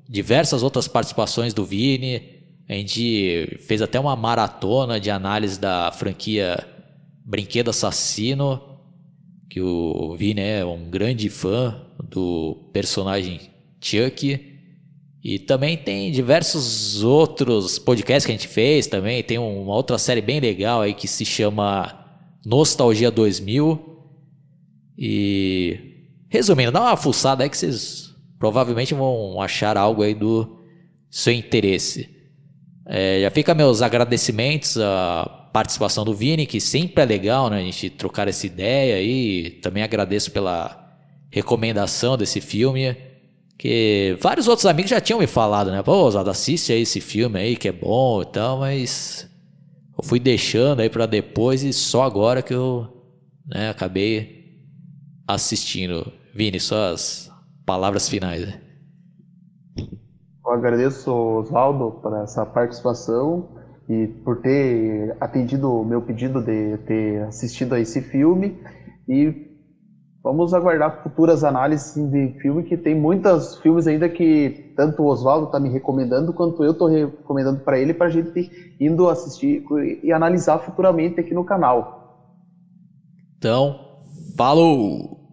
Speaker 1: diversas outras participações do Vini. A gente fez até uma maratona de análise da franquia Brinquedo Assassino, que o Vini é um grande fã do personagem Chuck. E também tem diversos outros podcasts que a gente fez também. Tem uma outra série bem legal aí que se chama Nostalgia 2000. E resumindo, dá uma fuçada aí que vocês provavelmente vão achar algo aí do seu interesse. É, já fica meus agradecimentos a participação do Vini, que sempre é legal, né? A gente trocar essa ideia aí. Também agradeço pela recomendação desse filme. Que vários outros amigos já tinham me falado, né? Pô, Osado, assiste aí esse filme aí que é bom e tal, mas eu fui deixando aí para depois e só agora que eu né, acabei assistindo. Vini, suas palavras finais. Né?
Speaker 2: Eu agradeço, Oswaldo, por essa participação e por ter atendido o meu pedido de ter assistido a esse filme e vamos aguardar futuras análises de filme que tem muitos filmes ainda que tanto o Oswaldo está me recomendando quanto eu estou recomendando para ele para a gente indo assistir e analisar futuramente aqui no canal.
Speaker 1: Então, falou!